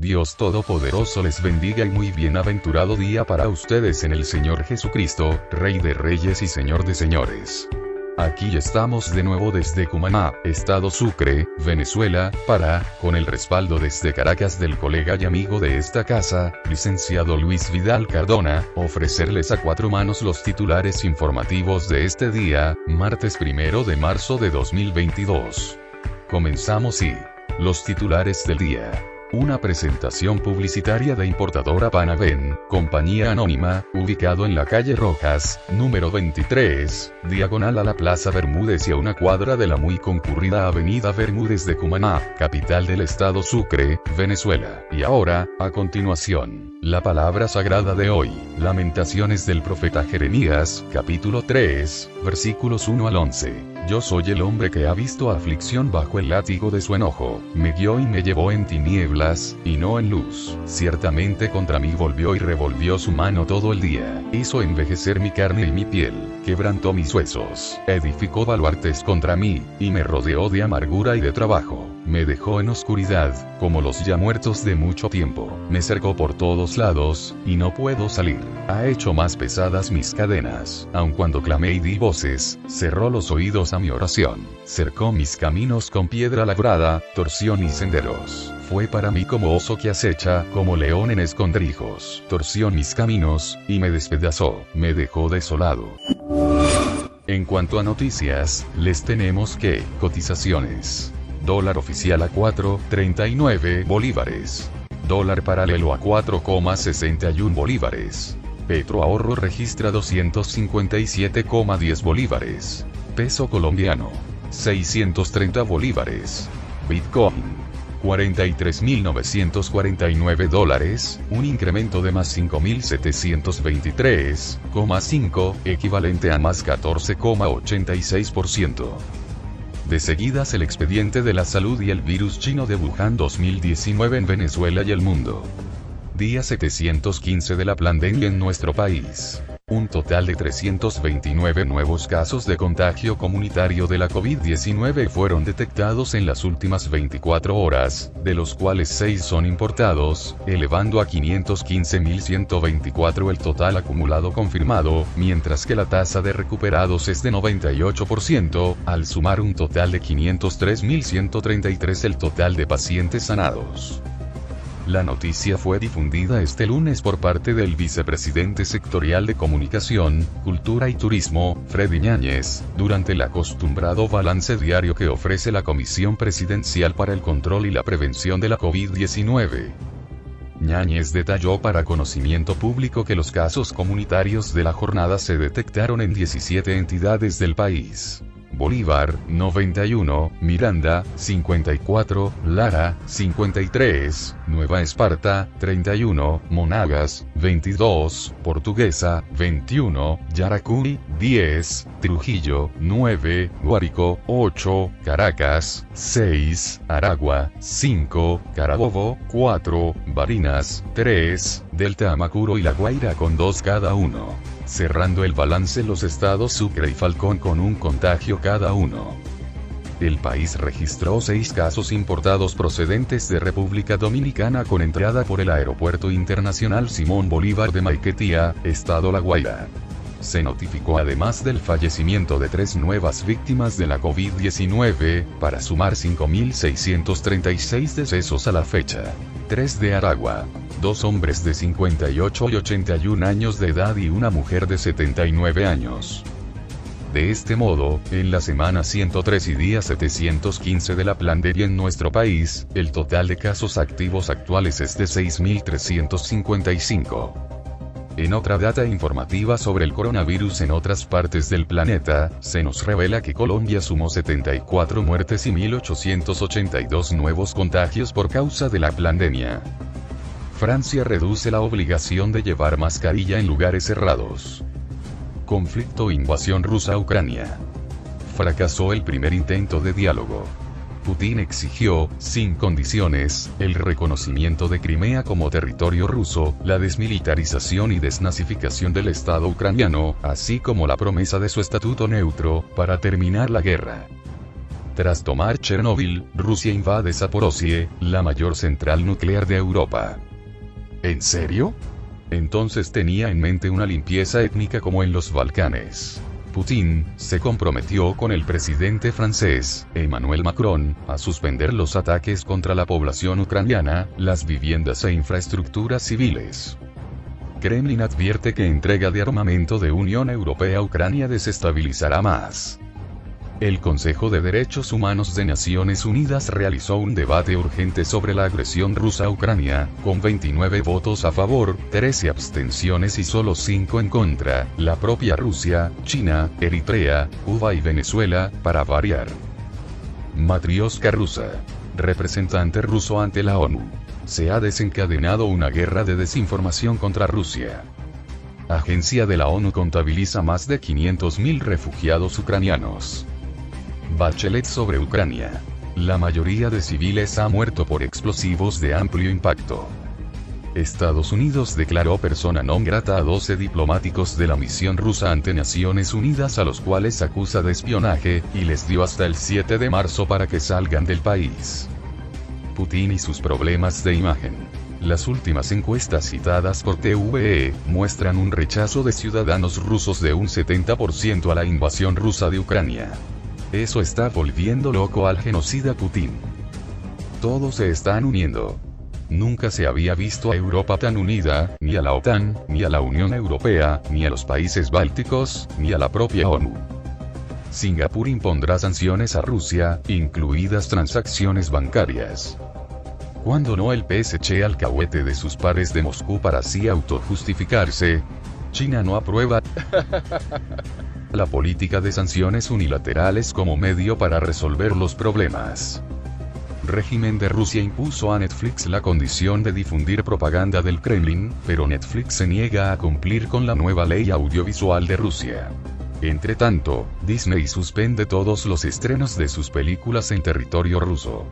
Dios Todopoderoso les bendiga y muy bienaventurado día para ustedes en el Señor Jesucristo, Rey de Reyes y Señor de Señores. Aquí estamos de nuevo desde Cumaná, Estado Sucre, Venezuela, para, con el respaldo desde Caracas del colega y amigo de esta casa, licenciado Luis Vidal Cardona, ofrecerles a cuatro manos los titulares informativos de este día, martes primero de marzo de 2022. Comenzamos y, los titulares del día. Una presentación publicitaria de importadora Panaven, compañía anónima, ubicado en la calle Rojas, número 23, diagonal a la Plaza Bermúdez y a una cuadra de la muy concurrida Avenida Bermúdez de Cumaná, capital del estado Sucre, Venezuela. Y ahora, a continuación, la palabra sagrada de hoy, Lamentaciones del profeta Jeremías, capítulo 3, versículos 1 al 11. Yo soy el hombre que ha visto aflicción bajo el látigo de su enojo, me guió y me llevó en tinieblas, y no en luz. Ciertamente contra mí volvió y revolvió su mano todo el día, hizo envejecer mi carne y mi piel, quebrantó mis huesos, edificó baluartes contra mí, y me rodeó de amargura y de trabajo me dejó en oscuridad, como los ya muertos de mucho tiempo, me cercó por todos lados, y no puedo salir. Ha hecho más pesadas mis cadenas, aun cuando clamé y di voces, cerró los oídos a mi oración, cercó mis caminos con piedra labrada, torció mis senderos. Fue para mí como oso que acecha, como león en escondrijos, torció mis caminos, y me despedazó, me dejó desolado. En cuanto a noticias, les tenemos que, cotizaciones. Dólar oficial a 4.39 bolívares. Dólar paralelo a 4,61 bolívares. Petro Ahorro registra 257,10 bolívares. Peso colombiano. 630 bolívares. Bitcoin. 43.949 dólares, un incremento de más 5.723,5, equivalente a más 14,86%. De seguidas el expediente de la salud y el virus chino de Wuhan 2019 en Venezuela y el mundo. Día 715 de la pandemia en nuestro país. Un total de 329 nuevos casos de contagio comunitario de la COVID-19 fueron detectados en las últimas 24 horas, de los cuales 6 son importados, elevando a 515.124 el total acumulado confirmado, mientras que la tasa de recuperados es de 98%, al sumar un total de 503.133 el total de pacientes sanados. La noticia fue difundida este lunes por parte del vicepresidente sectorial de Comunicación, Cultura y Turismo, Freddy Ñáñez, durante el acostumbrado balance diario que ofrece la Comisión Presidencial para el Control y la Prevención de la COVID-19. Ñáñez detalló para conocimiento público que los casos comunitarios de la jornada se detectaron en 17 entidades del país. Bolívar, 91, Miranda, 54, Lara, 53, Nueva Esparta, 31, Monagas, 22, Portuguesa, 21, Yaracuy, 10, Trujillo, 9, Guárico, 8, Caracas, 6, Aragua, 5, Carabobo, 4, Barinas, 3, Delta Amacuro y La Guaira con 2 cada uno cerrando el balance los estados Sucre y Falcón con un contagio cada uno. El país registró seis casos importados procedentes de República Dominicana con entrada por el Aeropuerto Internacional Simón Bolívar de Maiquetía, Estado La Guaira. Se notificó además del fallecimiento de tres nuevas víctimas de la COVID-19, para sumar 5.636 decesos a la fecha. Tres de Aragua, dos hombres de 58 y 81 años de edad y una mujer de 79 años. De este modo, en la semana 103 y día 715 de la pandemia en nuestro país, el total de casos activos actuales es de 6.355. En otra data informativa sobre el coronavirus en otras partes del planeta, se nos revela que Colombia sumó 74 muertes y 1.882 nuevos contagios por causa de la pandemia. Francia reduce la obligación de llevar mascarilla en lugares cerrados. Conflicto invasión rusa Ucrania. Fracasó el primer intento de diálogo. Putin exigió, sin condiciones, el reconocimiento de Crimea como territorio ruso, la desmilitarización y desnazificación del Estado ucraniano, así como la promesa de su estatuto neutro, para terminar la guerra. Tras tomar Chernóbil, Rusia invade Zaporozhye, la mayor central nuclear de Europa. ¿En serio? Entonces tenía en mente una limpieza étnica como en los Balcanes. Putin, se comprometió con el presidente francés, Emmanuel Macron, a suspender los ataques contra la población ucraniana, las viviendas e infraestructuras civiles. Kremlin advierte que entrega de armamento de Unión Europea a Ucrania desestabilizará más. El Consejo de Derechos Humanos de Naciones Unidas realizó un debate urgente sobre la agresión rusa a Ucrania, con 29 votos a favor, 13 abstenciones y solo 5 en contra, la propia Rusia, China, Eritrea, Cuba y Venezuela, para variar. Matrioska rusa. Representante ruso ante la ONU. Se ha desencadenado una guerra de desinformación contra Rusia. Agencia de la ONU contabiliza más de 500.000 refugiados ucranianos. Bachelet sobre Ucrania. La mayoría de civiles ha muerto por explosivos de amplio impacto. Estados Unidos declaró persona non grata a 12 diplomáticos de la misión rusa ante Naciones Unidas a los cuales acusa de espionaje, y les dio hasta el 7 de marzo para que salgan del país. Putin y sus problemas de imagen. Las últimas encuestas citadas por TVE muestran un rechazo de ciudadanos rusos de un 70% a la invasión rusa de Ucrania. Eso está volviendo loco al genocida Putin. Todos se están uniendo. Nunca se había visto a Europa tan unida, ni a la OTAN, ni a la Unión Europea, ni a los países bálticos, ni a la propia ONU. Singapur impondrá sanciones a Rusia, incluidas transacciones bancarias. Cuando no el PS eche alcahuete de sus pares de Moscú para así autojustificarse. China no aprueba. la política de sanciones unilaterales como medio para resolver los problemas. Régimen de Rusia impuso a Netflix la condición de difundir propaganda del Kremlin, pero Netflix se niega a cumplir con la nueva ley audiovisual de Rusia. Entre tanto, Disney suspende todos los estrenos de sus películas en territorio ruso.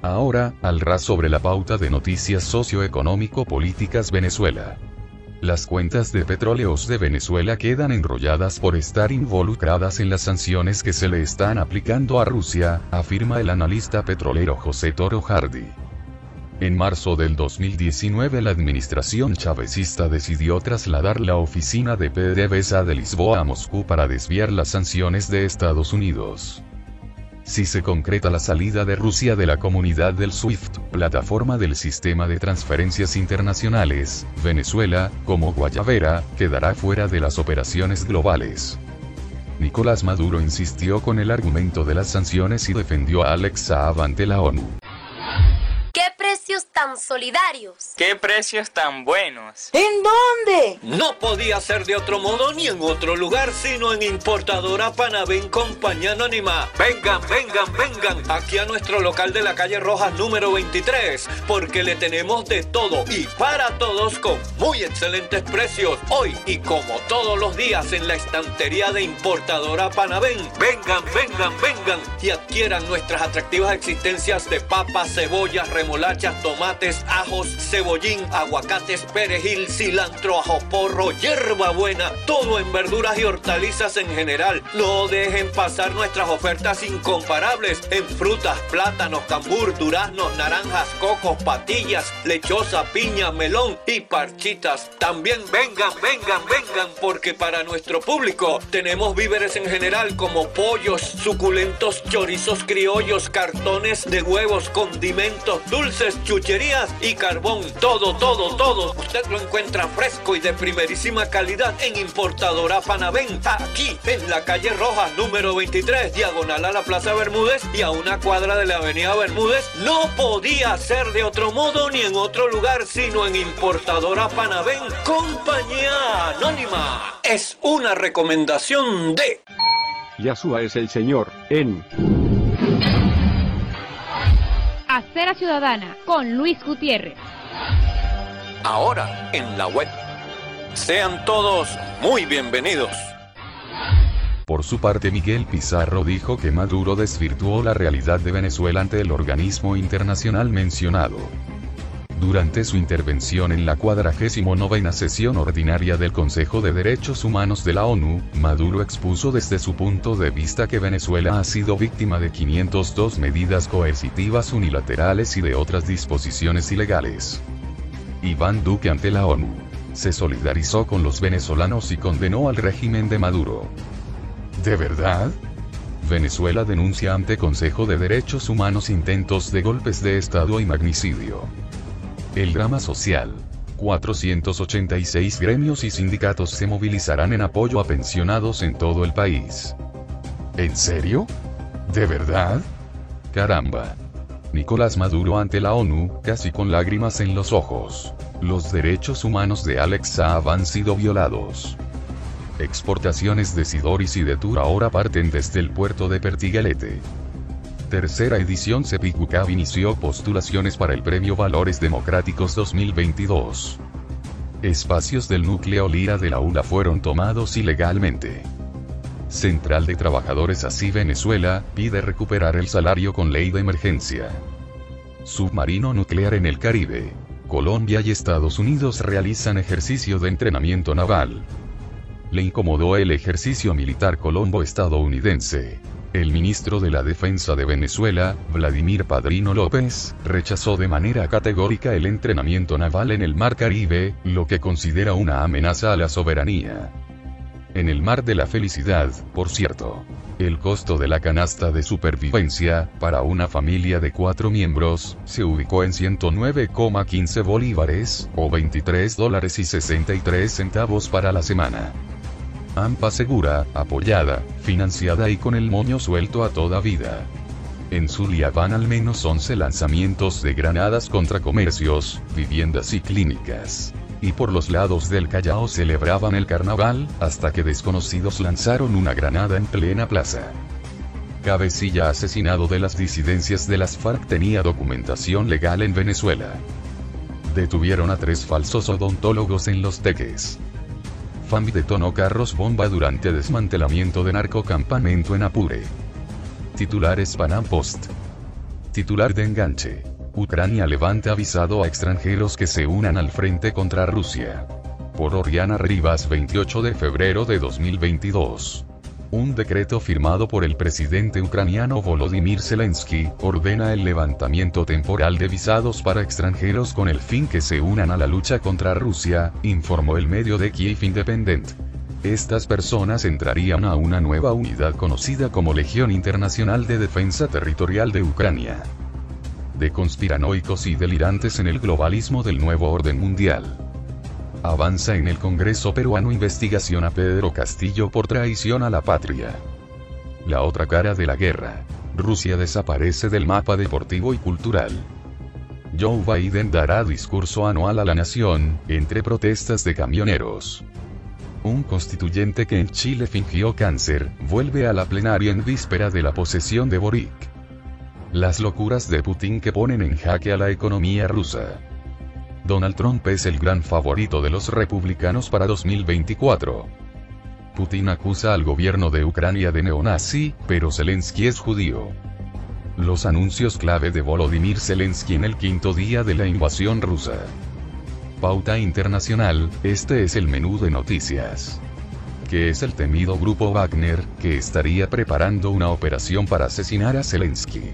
Ahora, al ras sobre la pauta de noticias socioeconómico-políticas Venezuela. Las cuentas de petróleos de Venezuela quedan enrolladas por estar involucradas en las sanciones que se le están aplicando a Rusia, afirma el analista petrolero José Toro Hardy. En marzo del 2019 la administración chavecista decidió trasladar la oficina de PDVSA de Lisboa a Moscú para desviar las sanciones de Estados Unidos. Si se concreta la salida de Rusia de la comunidad del SWIFT, plataforma del sistema de transferencias internacionales, Venezuela, como Guayavera, quedará fuera de las operaciones globales. Nicolás Maduro insistió con el argumento de las sanciones y defendió a Alex Saab ante la ONU tan solidarios. ¡Qué precios tan buenos! ¿En dónde? No podía ser de otro modo ni en otro lugar, sino en Importadora Panavén Compañía Anónima. Vengan, vengan, vengan aquí a nuestro local de la calle Rojas número 23, porque le tenemos de todo y para todos con muy excelentes precios. Hoy y como todos los días en la estantería de Importadora Panavén. Vengan, vengan, vengan y adquieran nuestras atractivas existencias de papas, cebollas, remolachas, tomates, ajos, cebollín, aguacates, perejil, cilantro, ajo porro, hierba buena, todo en verduras y hortalizas en general. No dejen pasar nuestras ofertas incomparables en frutas, plátanos, cambur, duraznos, naranjas, cocos, patillas, lechosa, piña, melón y parchitas. También vengan, vengan, vengan, porque para nuestro público tenemos víveres en general como pollos, suculentos chorizos criollos, cartones de huevos, condimentos, dulces, chucherías y carbón. Todo, todo, todo. Usted lo encuentra fresco y de primerísima calidad en Importadora Panavén. Aquí, en la calle Roja, número 23, diagonal a la Plaza Bermúdez y a una cuadra de la Avenida Bermúdez. No podía ser de otro modo ni en otro lugar, sino en Importadora Panavén. Compañía Anónima. Es una recomendación de... Yasua es el Señor, en... Acera Ciudadana con Luis Gutiérrez. ahora en la web. Sean todos muy bienvenidos. Por su parte Miguel Pizarro dijo que Maduro desvirtuó la realidad de Venezuela ante el organismo internacional mencionado. Durante su intervención en la 49 sesión ordinaria del Consejo de Derechos Humanos de la ONU, Maduro expuso desde su punto de vista que Venezuela ha sido víctima de 502 medidas coercitivas unilaterales y de otras disposiciones ilegales. Iván Duque ante la ONU. Se solidarizó con los venezolanos y condenó al régimen de Maduro. ¿De verdad? Venezuela denuncia ante Consejo de Derechos Humanos intentos de golpes de Estado y magnicidio. El drama social. 486 gremios y sindicatos se movilizarán en apoyo a pensionados en todo el país. ¿En serio? ¿De verdad? Caramba. Nicolás Maduro ante la ONU, casi con lágrimas en los ojos. Los derechos humanos de Alex han sido violados. Exportaciones de Sidoris y de Tour ahora parten desde el puerto de Pertigalete tercera edición Cepicucab inició postulaciones para el Premio Valores Democráticos 2022. Espacios del núcleo Lira de la ULA fueron tomados ilegalmente. Central de Trabajadores así Venezuela, pide recuperar el salario con ley de emergencia. Submarino nuclear en el Caribe. Colombia y Estados Unidos realizan ejercicio de entrenamiento naval. Le incomodó el ejercicio militar colombo-estadounidense. El ministro de la Defensa de Venezuela, Vladimir Padrino López, rechazó de manera categórica el entrenamiento naval en el Mar Caribe, lo que considera una amenaza a la soberanía. En el Mar de la Felicidad, por cierto. El costo de la canasta de supervivencia, para una familia de cuatro miembros, se ubicó en 109,15 bolívares, o 23 dólares y 63 centavos para la semana. AMPA segura, apoyada, financiada y con el moño suelto a toda vida. En Zulia van al menos 11 lanzamientos de granadas contra comercios, viviendas y clínicas. Y por los lados del Callao celebraban el carnaval, hasta que desconocidos lanzaron una granada en plena plaza. Cabecilla asesinado de las disidencias de las FARC tenía documentación legal en Venezuela. Detuvieron a tres falsos odontólogos en Los Teques. FAMI detonó carros bomba durante desmantelamiento de narcocampamento en Apure. Titulares Panam Post. Titular de enganche. Ucrania levanta avisado a extranjeros que se unan al frente contra Rusia. Por Oriana Rivas 28 de febrero de 2022. Un decreto firmado por el presidente ucraniano Volodymyr Zelensky ordena el levantamiento temporal de visados para extranjeros con el fin que se unan a la lucha contra Rusia, informó el medio de Kiev Independent. Estas personas entrarían a una nueva unidad conocida como Legión Internacional de Defensa Territorial de Ucrania. De conspiranoicos y delirantes en el globalismo del nuevo orden mundial. Avanza en el Congreso peruano investigación a Pedro Castillo por traición a la patria. La otra cara de la guerra. Rusia desaparece del mapa deportivo y cultural. Joe Biden dará discurso anual a la nación, entre protestas de camioneros. Un constituyente que en Chile fingió cáncer, vuelve a la plenaria en víspera de la posesión de Boric. Las locuras de Putin que ponen en jaque a la economía rusa. Donald Trump es el gran favorito de los republicanos para 2024. Putin acusa al gobierno de Ucrania de neonazi, pero Zelensky es judío. Los anuncios clave de Volodymyr Zelensky en el quinto día de la invasión rusa. Pauta Internacional, este es el menú de noticias. Que es el temido grupo Wagner, que estaría preparando una operación para asesinar a Zelensky.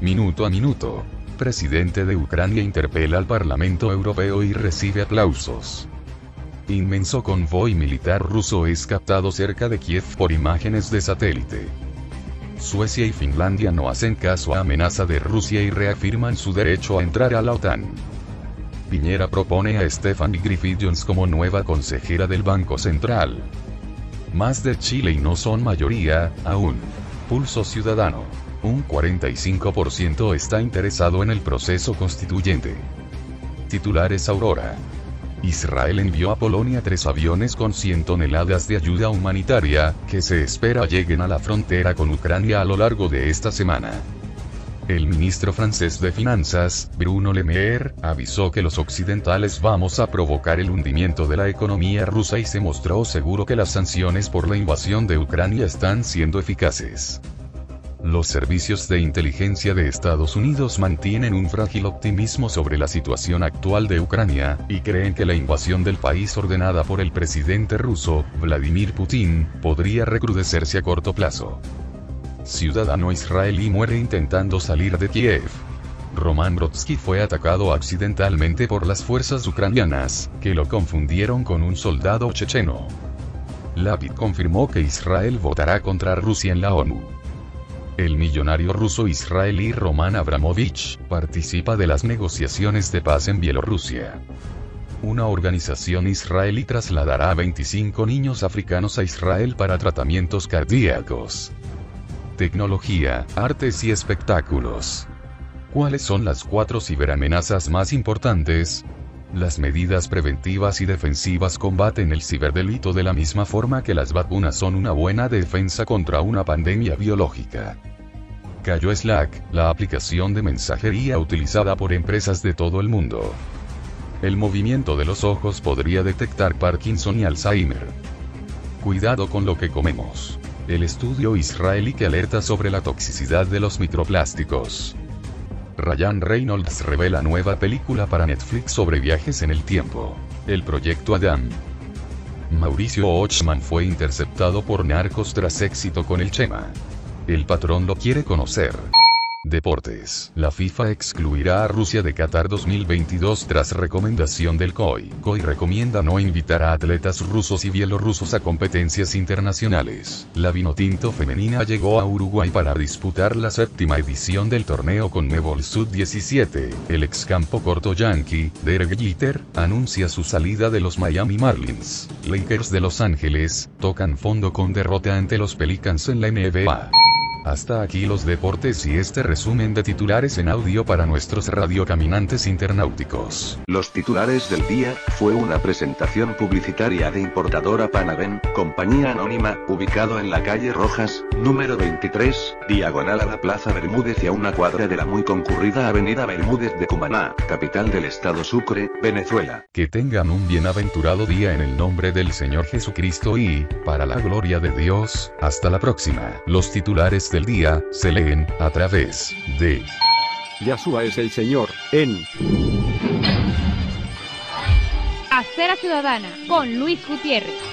Minuto a minuto presidente de Ucrania interpela al Parlamento Europeo y recibe aplausos. Inmenso convoy militar ruso es captado cerca de Kiev por imágenes de satélite. Suecia y Finlandia no hacen caso a amenaza de Rusia y reafirman su derecho a entrar a la OTAN. Piñera propone a Stephanie Griffith Jones como nueva consejera del Banco Central. Más de Chile y no son mayoría, aún. Pulso Ciudadano un 45% está interesado en el proceso constituyente. Titulares Aurora. Israel envió a Polonia tres aviones con 100 toneladas de ayuda humanitaria, que se espera lleguen a la frontera con Ucrania a lo largo de esta semana. El ministro francés de Finanzas, Bruno Le Maire, avisó que los occidentales vamos a provocar el hundimiento de la economía rusa y se mostró seguro que las sanciones por la invasión de Ucrania están siendo eficaces. Los servicios de inteligencia de Estados Unidos mantienen un frágil optimismo sobre la situación actual de Ucrania, y creen que la invasión del país ordenada por el presidente ruso, Vladimir Putin, podría recrudecerse a corto plazo. Ciudadano israelí muere intentando salir de Kiev. Roman Brodsky fue atacado accidentalmente por las fuerzas ucranianas, que lo confundieron con un soldado checheno. Lapid confirmó que Israel votará contra Rusia en la ONU. El millonario ruso israelí Roman Abramovich participa de las negociaciones de paz en Bielorrusia. Una organización israelí trasladará a 25 niños africanos a Israel para tratamientos cardíacos. Tecnología, artes y espectáculos. ¿Cuáles son las cuatro ciberamenazas más importantes? Las medidas preventivas y defensivas combaten el ciberdelito de la misma forma que las vacunas son una buena defensa contra una pandemia biológica. Cayó Slack, la aplicación de mensajería utilizada por empresas de todo el mundo. El movimiento de los ojos podría detectar Parkinson y Alzheimer. Cuidado con lo que comemos. El estudio israelí que alerta sobre la toxicidad de los microplásticos. Ryan Reynolds revela nueva película para Netflix sobre viajes en el tiempo. El proyecto Adam. Mauricio Ochman fue interceptado por narcos tras éxito con el Chema. El patrón lo quiere conocer. Deportes. La FIFA excluirá a Rusia de Qatar 2022 tras recomendación del COI. COI recomienda no invitar a atletas rusos y bielorrusos a competencias internacionales. La Vinotinto femenina llegó a Uruguay para disputar la séptima edición del torneo con Nebol Sud 17. El ex campo corto yankee, Derek Jeter, anuncia su salida de los Miami Marlins. Lakers de Los Ángeles, tocan fondo con derrota ante los Pelicans en la NBA. Hasta aquí los deportes y este resumen de titulares en audio para nuestros radiocaminantes internauticos. Los titulares del día fue una presentación publicitaria de importadora Panaven, compañía anónima, ubicado en la calle Rojas, número 23, diagonal a la Plaza Bermúdez y a una cuadra de la muy concurrida Avenida Bermúdez de Cumaná, capital del estado Sucre, Venezuela. Que tengan un bienaventurado día en el nombre del Señor Jesucristo y, para la gloria de Dios, hasta la próxima. Los titulares del día se leen a través de Yahshua es el Señor, en Acera Ciudadana con Luis Gutiérrez.